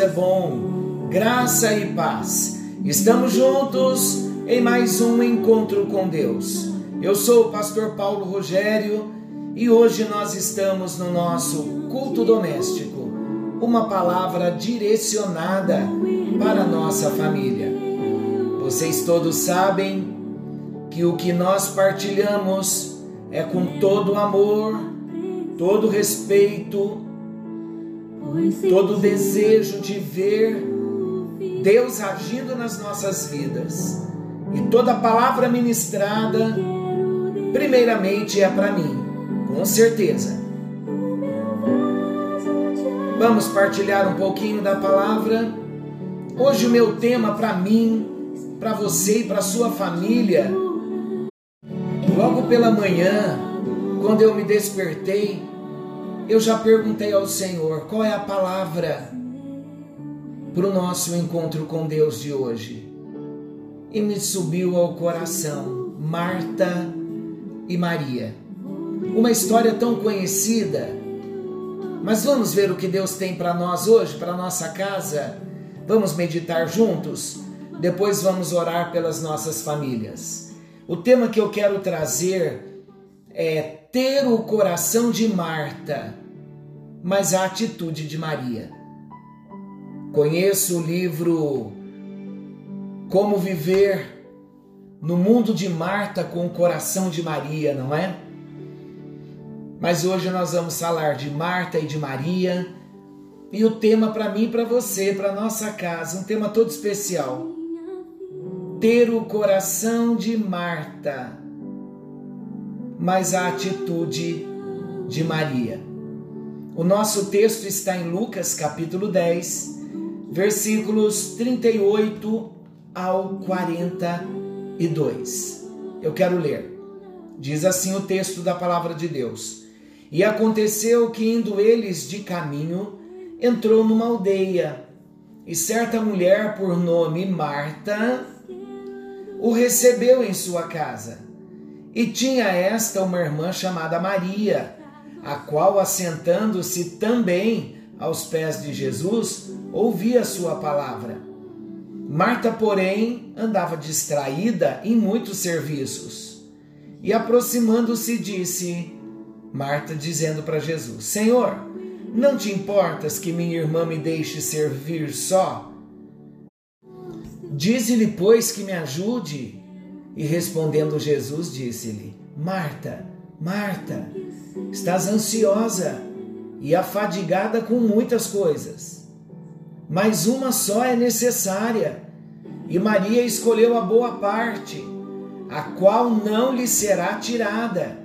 é bom. Graça e paz. Estamos juntos em mais um encontro com Deus. Eu sou o pastor Paulo Rogério e hoje nós estamos no nosso culto doméstico. Uma palavra direcionada para a nossa família. Vocês todos sabem que o que nós partilhamos é com todo amor, todo respeito, todo desejo de ver Deus agindo nas nossas vidas. E toda palavra ministrada, primeiramente é para mim, com certeza. Vamos partilhar um pouquinho da palavra. Hoje o meu tema para mim, para você e para sua família, logo pela manhã, quando eu me despertei, eu já perguntei ao Senhor qual é a palavra para o nosso encontro com Deus de hoje. E me subiu ao coração Marta e Maria. Uma história tão conhecida. Mas vamos ver o que Deus tem para nós hoje, para nossa casa. Vamos meditar juntos. Depois vamos orar pelas nossas famílias. O tema que eu quero trazer é ter o coração de Marta, mas a atitude de Maria. Conheço o livro Como Viver no Mundo de Marta com o Coração de Maria, não é? Mas hoje nós vamos falar de Marta e de Maria e o tema para mim para você, para nossa casa, um tema todo especial. Ter o coração de Marta, mas a atitude de Maria. O nosso texto está em Lucas capítulo 10, versículos 38 ao 42. Eu quero ler. Diz assim o texto da palavra de Deus: E aconteceu que, indo eles de caminho, entrou numa aldeia, e certa mulher, por nome Marta, o recebeu em sua casa. E tinha esta uma irmã chamada Maria, a qual, assentando-se também aos pés de Jesus, ouvia a sua palavra. Marta, porém, andava distraída em muitos serviços. E aproximando-se, disse: Marta, dizendo para Jesus: Senhor, não te importas que minha irmã me deixe servir só? Dize-lhe, pois, que me ajude. E respondendo Jesus, disse-lhe: Marta, Marta, estás ansiosa e afadigada com muitas coisas, mas uma só é necessária. E Maria escolheu a boa parte, a qual não lhe será tirada.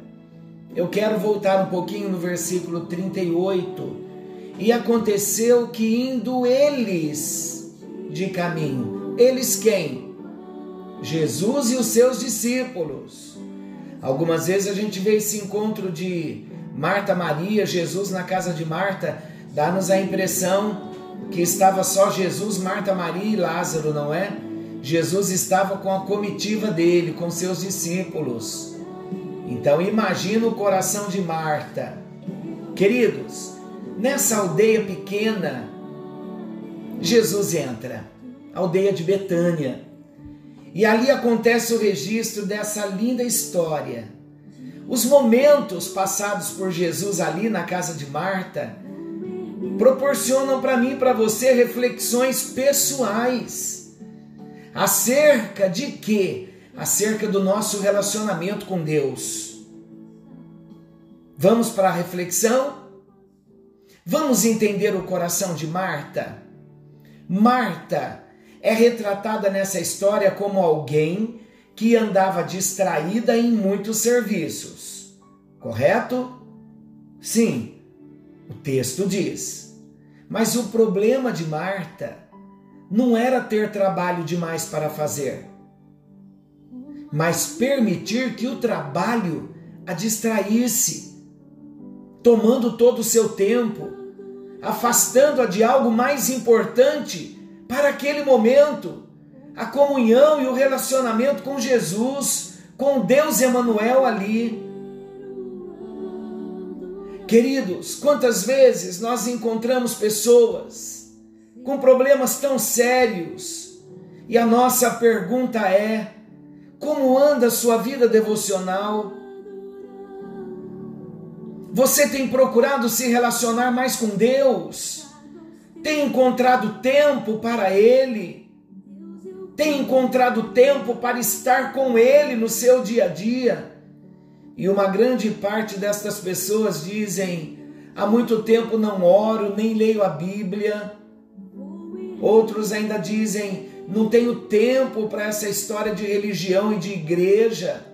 Eu quero voltar um pouquinho no versículo 38. E aconteceu que indo eles de caminho, eles quem? Jesus e os seus discípulos. Algumas vezes a gente vê esse encontro de Marta, Maria, Jesus na casa de Marta, dá-nos a impressão que estava só Jesus, Marta, Maria e Lázaro, não é? Jesus estava com a comitiva dele, com seus discípulos. Então imagina o coração de Marta. Queridos, nessa aldeia pequena, Jesus entra, aldeia de Betânia. E ali acontece o registro dessa linda história. Os momentos passados por Jesus ali na casa de Marta proporcionam para mim e para você reflexões pessoais acerca de quê? Acerca do nosso relacionamento com Deus. Vamos para a reflexão? Vamos entender o coração de Marta? Marta é retratada nessa história como alguém que andava distraída em muitos serviços. Correto? Sim, o texto diz. Mas o problema de Marta não era ter trabalho demais para fazer, mas permitir que o trabalho a distraísse, tomando todo o seu tempo, afastando-a de algo mais importante para aquele momento a comunhão e o relacionamento com Jesus, com Deus Emanuel ali. Queridos, quantas vezes nós encontramos pessoas com problemas tão sérios e a nossa pergunta é: como anda a sua vida devocional? Você tem procurado se relacionar mais com Deus? Tem encontrado tempo para Ele? tem encontrado tempo para estar com Ele no seu dia a dia. E uma grande parte destas pessoas dizem: há muito tempo não oro, nem leio a Bíblia. Outros ainda dizem: não tenho tempo para essa história de religião e de igreja.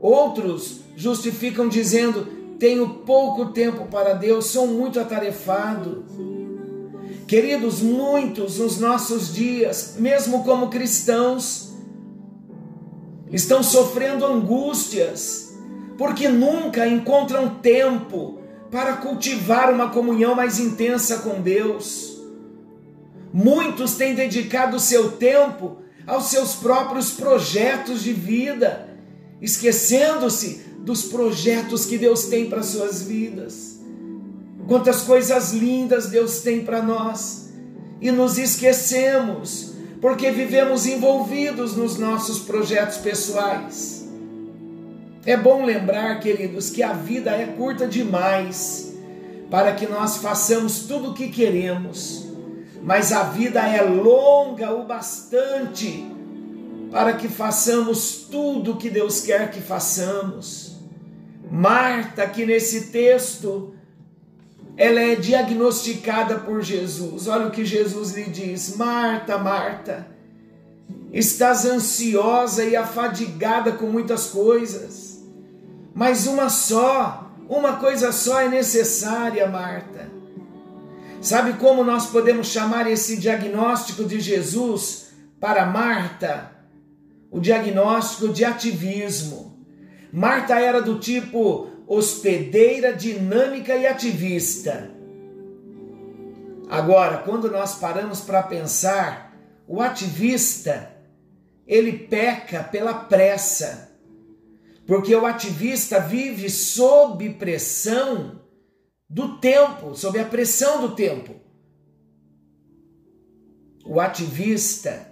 Outros justificam dizendo: tenho pouco tempo para Deus, sou muito atarefado. Queridos, muitos nos nossos dias, mesmo como cristãos, estão sofrendo angústias, porque nunca encontram tempo para cultivar uma comunhão mais intensa com Deus. Muitos têm dedicado seu tempo aos seus próprios projetos de vida, esquecendo-se dos projetos que Deus tem para suas vidas. Quantas coisas lindas Deus tem para nós e nos esquecemos porque vivemos envolvidos nos nossos projetos pessoais. É bom lembrar, queridos, que a vida é curta demais para que nós façamos tudo o que queremos, mas a vida é longa o bastante para que façamos tudo o que Deus quer que façamos. Marta, aqui nesse texto, ela é diagnosticada por Jesus. Olha o que Jesus lhe diz: Marta, Marta, estás ansiosa e afadigada com muitas coisas, mas uma só, uma coisa só é necessária, Marta. Sabe como nós podemos chamar esse diagnóstico de Jesus para Marta? O diagnóstico de ativismo. Marta era do tipo hospedeira, dinâmica e ativista. Agora, quando nós paramos para pensar, o ativista, ele peca pela pressa. Porque o ativista vive sob pressão do tempo, sob a pressão do tempo. O ativista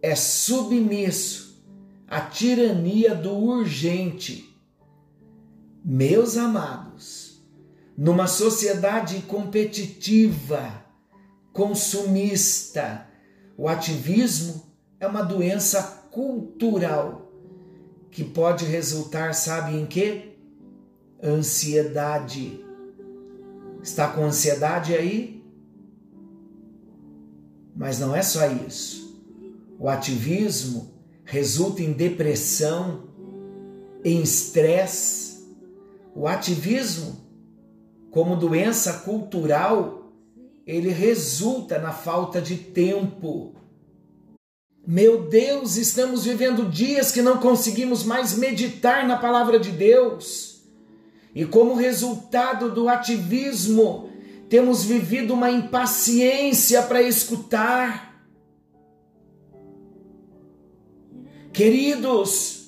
é submisso à tirania do urgente meus amados, numa sociedade competitiva, consumista, o ativismo é uma doença cultural que pode resultar, sabe em quê? Ansiedade. Está com ansiedade aí? Mas não é só isso. O ativismo resulta em depressão, em estresse, o ativismo, como doença cultural, ele resulta na falta de tempo. Meu Deus, estamos vivendo dias que não conseguimos mais meditar na palavra de Deus. E como resultado do ativismo, temos vivido uma impaciência para escutar. Queridos,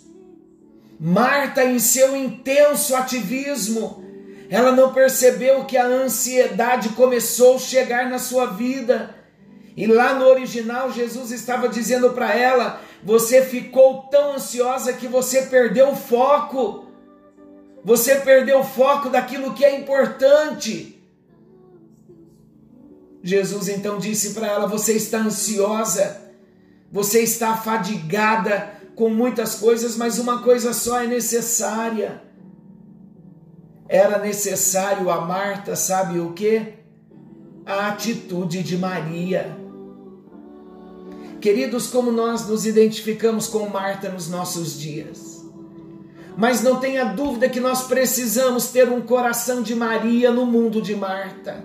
Marta, em seu intenso ativismo, ela não percebeu que a ansiedade começou a chegar na sua vida. E lá no original, Jesus estava dizendo para ela: Você ficou tão ansiosa que você perdeu o foco. Você perdeu o foco daquilo que é importante. Jesus então disse para ela: Você está ansiosa, você está fadigada com muitas coisas, mas uma coisa só é necessária. Era necessário a Marta, sabe o que? A atitude de Maria. Queridos, como nós nos identificamos com Marta nos nossos dias. Mas não tenha dúvida que nós precisamos ter um coração de Maria no mundo de Marta.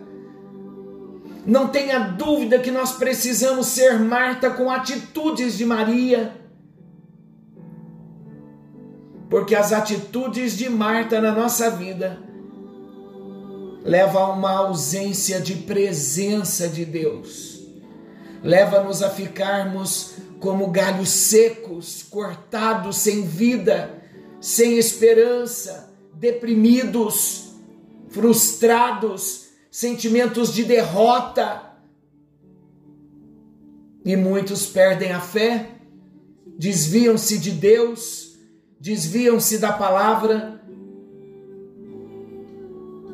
Não tenha dúvida que nós precisamos ser Marta com atitudes de Maria. Porque as atitudes de Marta na nossa vida levam a uma ausência de presença de Deus leva-nos a ficarmos como galhos secos, cortados, sem vida, sem esperança, deprimidos, frustrados, sentimentos de derrota. E muitos perdem a fé, desviam-se de Deus, desviam-se da palavra,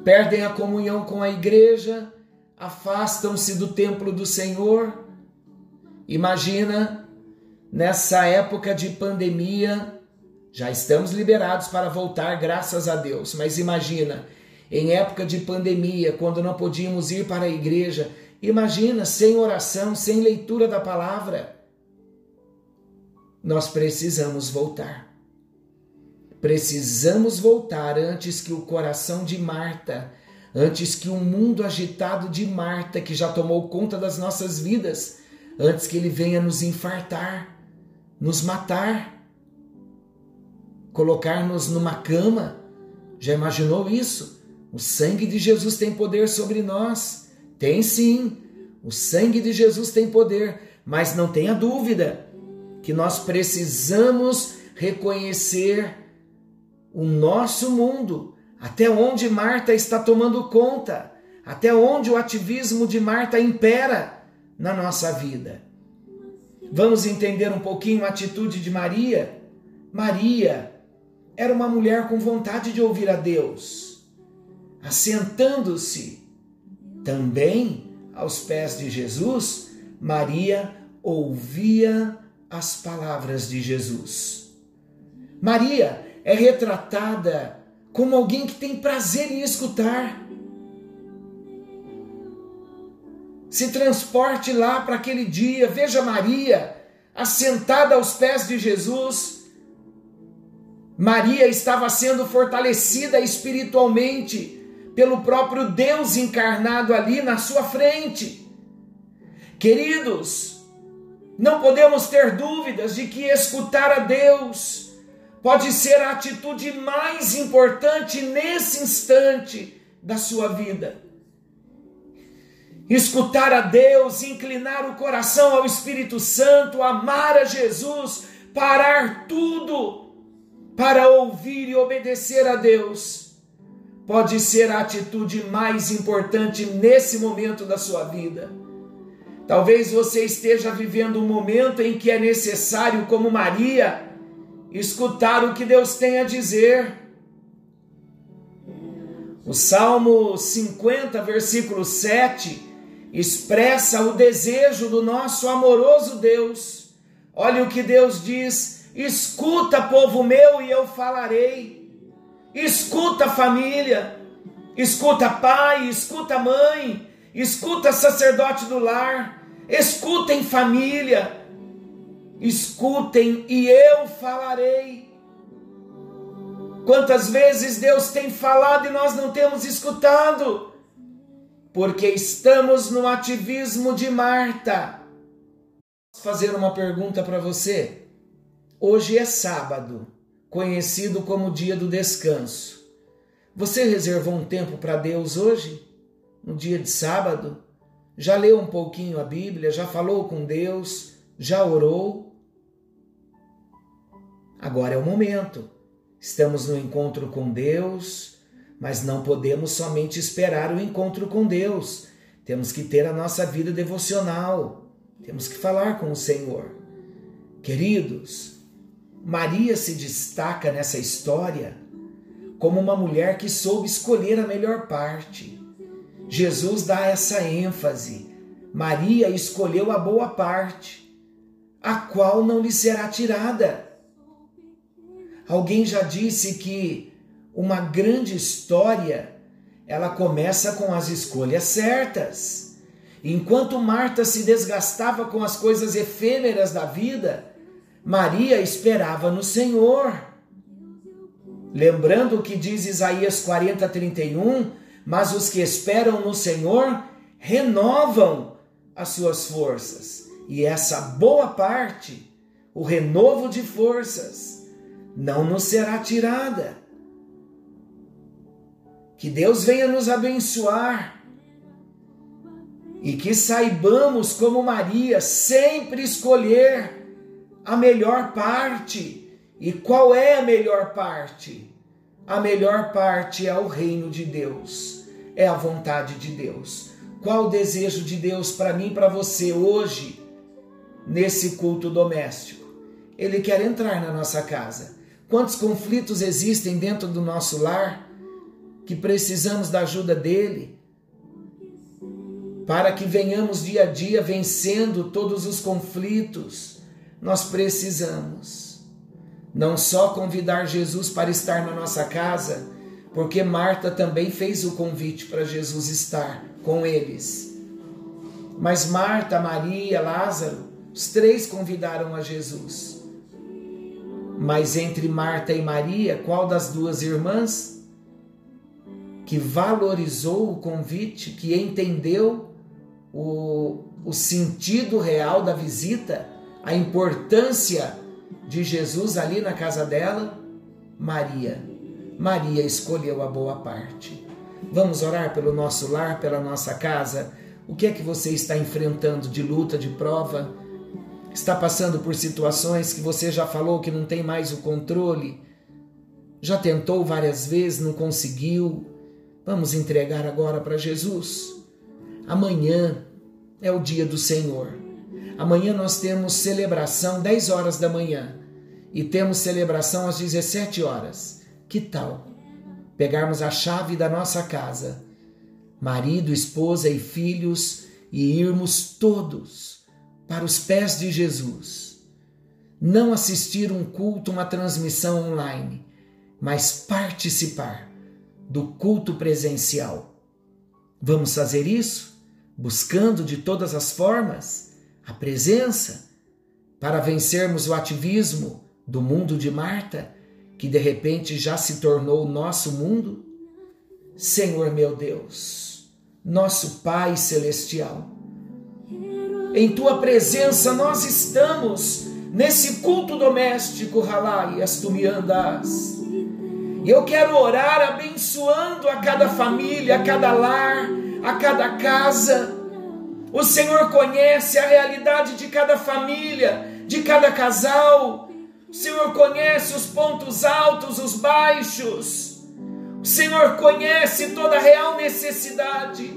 perdem a comunhão com a igreja, afastam-se do templo do Senhor Imagina nessa época de pandemia, já estamos liberados para voltar, graças a Deus, mas imagina em época de pandemia, quando não podíamos ir para a igreja, imagina sem oração, sem leitura da palavra. Nós precisamos voltar. Precisamos voltar antes que o coração de Marta, antes que o mundo agitado de Marta, que já tomou conta das nossas vidas, antes que ele venha nos infartar, nos matar, colocar-nos numa cama. Já imaginou isso? O sangue de Jesus tem poder sobre nós. Tem sim. O sangue de Jesus tem poder, mas não tenha dúvida que nós precisamos reconhecer o nosso mundo, até onde Marta está tomando conta, até onde o ativismo de Marta impera na nossa vida. Vamos entender um pouquinho a atitude de Maria? Maria era uma mulher com vontade de ouvir a Deus, assentando-se também aos pés de Jesus, Maria ouvia as palavras de Jesus. Maria é retratada como alguém que tem prazer em escutar. se transporte lá para aquele dia. Veja Maria assentada aos pés de Jesus. Maria estava sendo fortalecida espiritualmente pelo próprio Deus encarnado ali na sua frente. Queridos, não podemos ter dúvidas de que escutar a Deus pode ser a atitude mais importante nesse instante da sua vida escutar a Deus, inclinar o coração ao Espírito Santo, amar a Jesus, parar tudo para ouvir e obedecer a Deus, pode ser a atitude mais importante nesse momento da sua vida. Talvez você esteja vivendo um momento em que é necessário, como Maria, escutar o que Deus tem a dizer. O Salmo 50, versículo 7 expressa o desejo do nosso amoroso Deus. Olha o que Deus diz: escuta, povo meu, e eu falarei. Escuta, família, escuta, pai, escuta, mãe, escuta, sacerdote do lar, escutem, família, escutem, e eu falarei. Quantas vezes Deus tem falado e nós não temos escutado? porque estamos no ativismo de Marta. Vou fazer uma pergunta para você. Hoje é sábado, conhecido como dia do descanso. Você reservou um tempo para Deus hoje? No dia de sábado? Já leu um pouquinho a Bíblia? Já falou com Deus? Já orou? Agora é o momento. Estamos no encontro com Deus mas não podemos somente esperar o encontro com Deus. Temos que ter a nossa vida devocional. Temos que falar com o Senhor. Queridos, Maria se destaca nessa história como uma mulher que soube escolher a melhor parte. Jesus dá essa ênfase. Maria escolheu a boa parte, a qual não lhe será tirada. Alguém já disse que uma grande história, ela começa com as escolhas certas. Enquanto Marta se desgastava com as coisas efêmeras da vida, Maria esperava no Senhor. Lembrando o que diz Isaías 40, 31, mas os que esperam no Senhor renovam as suas forças. E essa boa parte, o renovo de forças, não nos será tirada. Que Deus venha nos abençoar e que saibamos, como Maria, sempre escolher a melhor parte. E qual é a melhor parte? A melhor parte é o reino de Deus, é a vontade de Deus. Qual o desejo de Deus para mim e para você hoje, nesse culto doméstico? Ele quer entrar na nossa casa. Quantos conflitos existem dentro do nosso lar que precisamos da ajuda dele para que venhamos dia a dia vencendo todos os conflitos? Nós precisamos não só convidar Jesus para estar na nossa casa, porque Marta também fez o convite para Jesus estar com eles. Mas Marta, Maria, Lázaro, os três convidaram a Jesus. Mas entre Marta e Maria, qual das duas irmãs que valorizou o convite, que entendeu o, o sentido real da visita, a importância de Jesus ali na casa dela? Maria. Maria escolheu a boa parte. Vamos orar pelo nosso lar, pela nossa casa. O que é que você está enfrentando de luta, de prova? Está passando por situações que você já falou que não tem mais o controle? Já tentou várias vezes, não conseguiu? Vamos entregar agora para Jesus. Amanhã é o dia do Senhor. Amanhã nós temos celebração 10 horas da manhã e temos celebração às 17 horas. Que tal pegarmos a chave da nossa casa, marido, esposa e filhos, e irmos todos para os pés de Jesus? Não assistir um culto, uma transmissão online, mas participar do culto presencial. Vamos fazer isso? Buscando de todas as formas a presença para vencermos o ativismo do mundo de Marta, que de repente já se tornou o nosso mundo? Senhor meu Deus, nosso Pai celestial, em tua presença nós estamos nesse culto doméstico, Ralai, as tu me andas. E eu quero orar abençoando a cada família, a cada lar, a cada casa. O Senhor conhece a realidade de cada família, de cada casal. O Senhor conhece os pontos altos, os baixos. O Senhor conhece toda a real necessidade.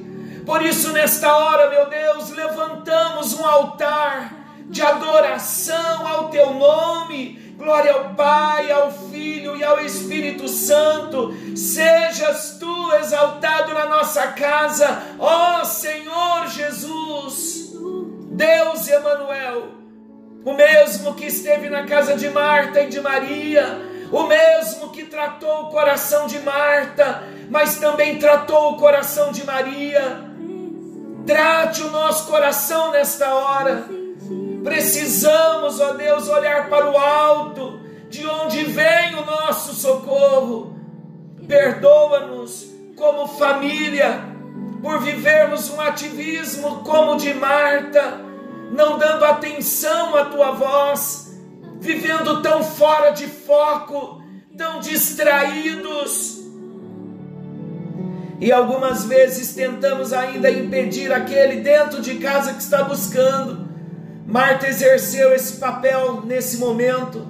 Por isso, nesta hora, meu Deus, levantamos um altar de adoração ao teu nome Glória ao Pai, ao Filho e ao Espírito Santo. Sejas tu exaltado na nossa casa, ó Senhor Jesus. Deus Emanuel, o mesmo que esteve na casa de Marta e de Maria, o mesmo que tratou o coração de Marta, mas também tratou o coração de Maria. Trate o nosso coração nesta hora Precisamos, ó Deus, olhar para o alto, de onde vem o nosso socorro. Perdoa-nos como família por vivermos um ativismo como o de Marta, não dando atenção à tua voz, vivendo tão fora de foco, tão distraídos. E algumas vezes tentamos ainda impedir aquele dentro de casa que está buscando Marta exerceu esse papel nesse momento.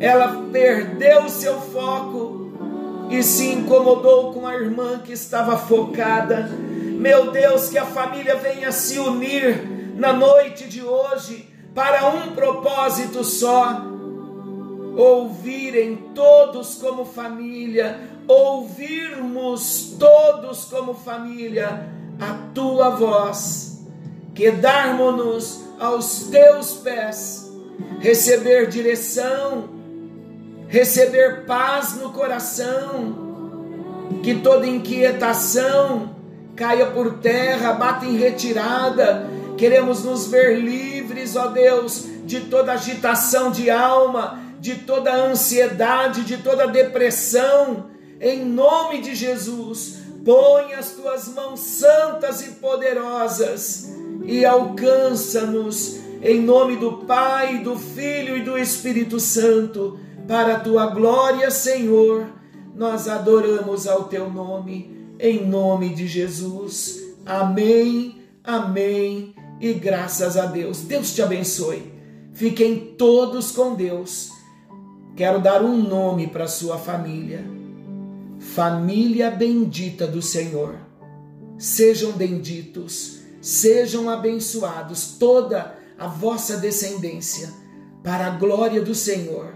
Ela perdeu o seu foco e se incomodou com a irmã que estava focada. Meu Deus, que a família venha se unir na noite de hoje para um propósito só: ouvirem todos como família, ouvirmos todos como família a tua voz, quedarmos-nos aos teus pés, receber direção, receber paz no coração, que toda inquietação, caia por terra, bata em retirada. Queremos nos ver livres, ó Deus, de toda agitação de alma, de toda ansiedade, de toda depressão. Em nome de Jesus, põe as tuas mãos santas e poderosas e alcança-nos em nome do Pai, do Filho e do Espírito Santo, para a tua glória, Senhor. Nós adoramos ao teu nome, em nome de Jesus. Amém, amém e graças a Deus. Deus te abençoe. Fiquem todos com Deus. Quero dar um nome para sua família. Família bendita do Senhor. Sejam benditos, sejam abençoados toda a vossa descendência, para a glória do Senhor.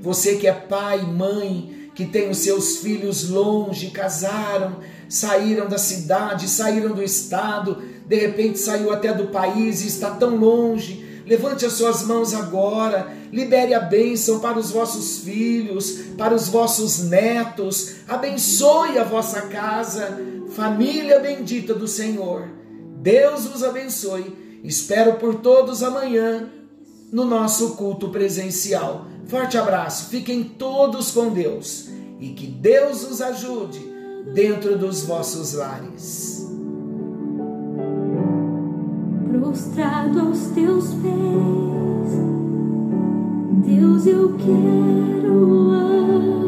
Você que é pai, mãe, que tem os seus filhos longe, casaram, saíram da cidade, saíram do estado, de repente saiu até do país e está tão longe. Levante as suas mãos agora, libere a bênção para os vossos filhos, para os vossos netos, abençoe a vossa casa, família bendita do Senhor. Deus vos abençoe Espero por todos amanhã no nosso culto presencial. Forte abraço, fiquem todos com Deus e que Deus os ajude dentro dos vossos lares prostrado aos teus pés. Deus, eu quero amar.